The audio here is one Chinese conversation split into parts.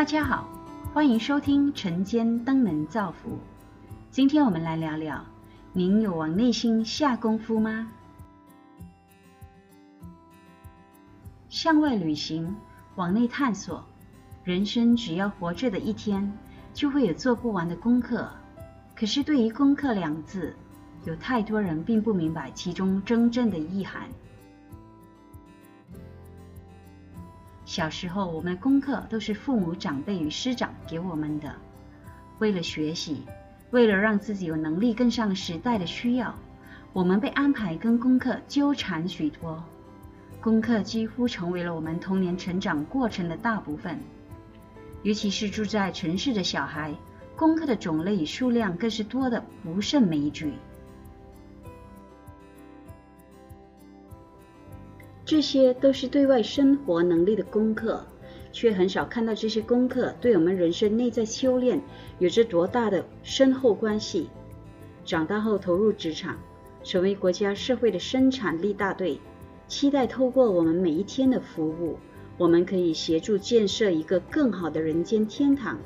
大家好，欢迎收听晨间登门造福。今天我们来聊聊，您有往内心下功夫吗？向外旅行，往内探索。人生只要活着的一天，就会有做不完的功课。可是对于“功课”两字，有太多人并不明白其中真正的意涵。小时候，我们功课都是父母长辈与师长给我们的。为了学习，为了让自己有能力跟上时代的需要，我们被安排跟功课纠缠许多。功课几乎成为了我们童年成长过程的大部分。尤其是住在城市的小孩，功课的种类与数量更是多得不胜枚举。这些都是对外生活能力的功课，却很少看到这些功课对我们人生内在修炼有着多大的深厚关系。长大后投入职场，成为国家社会的生产力大队，期待透过我们每一天的服务，我们可以协助建设一个更好的人间天堂。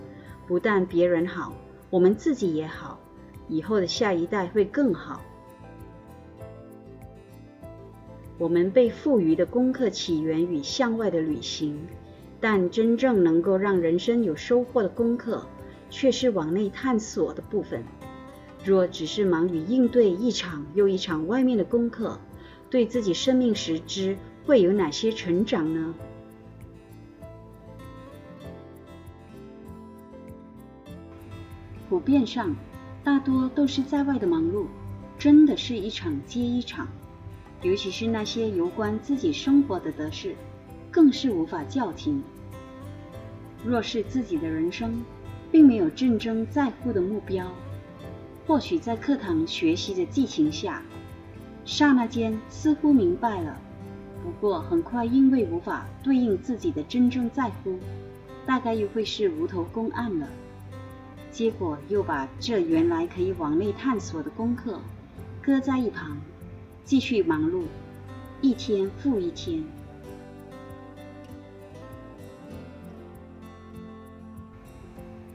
不但别人好，我们自己也好，以后的下一代会更好。我们被赋予的功课起源于向外的旅行，但真正能够让人生有收获的功课，却是往内探索的部分。若只是忙于应对一场又一场外面的功课，对自己生命实质会有哪些成长呢？普遍上，大多都是在外的忙碌，真的是一场接一场。尤其是那些有关自己生活的得失，更是无法叫停。若是自己的人生并没有真正在乎的目标，或许在课堂学习的激情下，刹那间似乎明白了，不过很快因为无法对应自己的真正在乎，大概又会是无头公案了。结果又把这原来可以往内探索的功课搁在一旁。继续忙碌，一天复一天。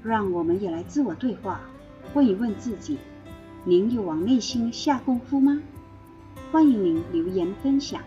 让我们也来自我对话，问一问自己：您有往内心下功夫吗？欢迎您留言分享。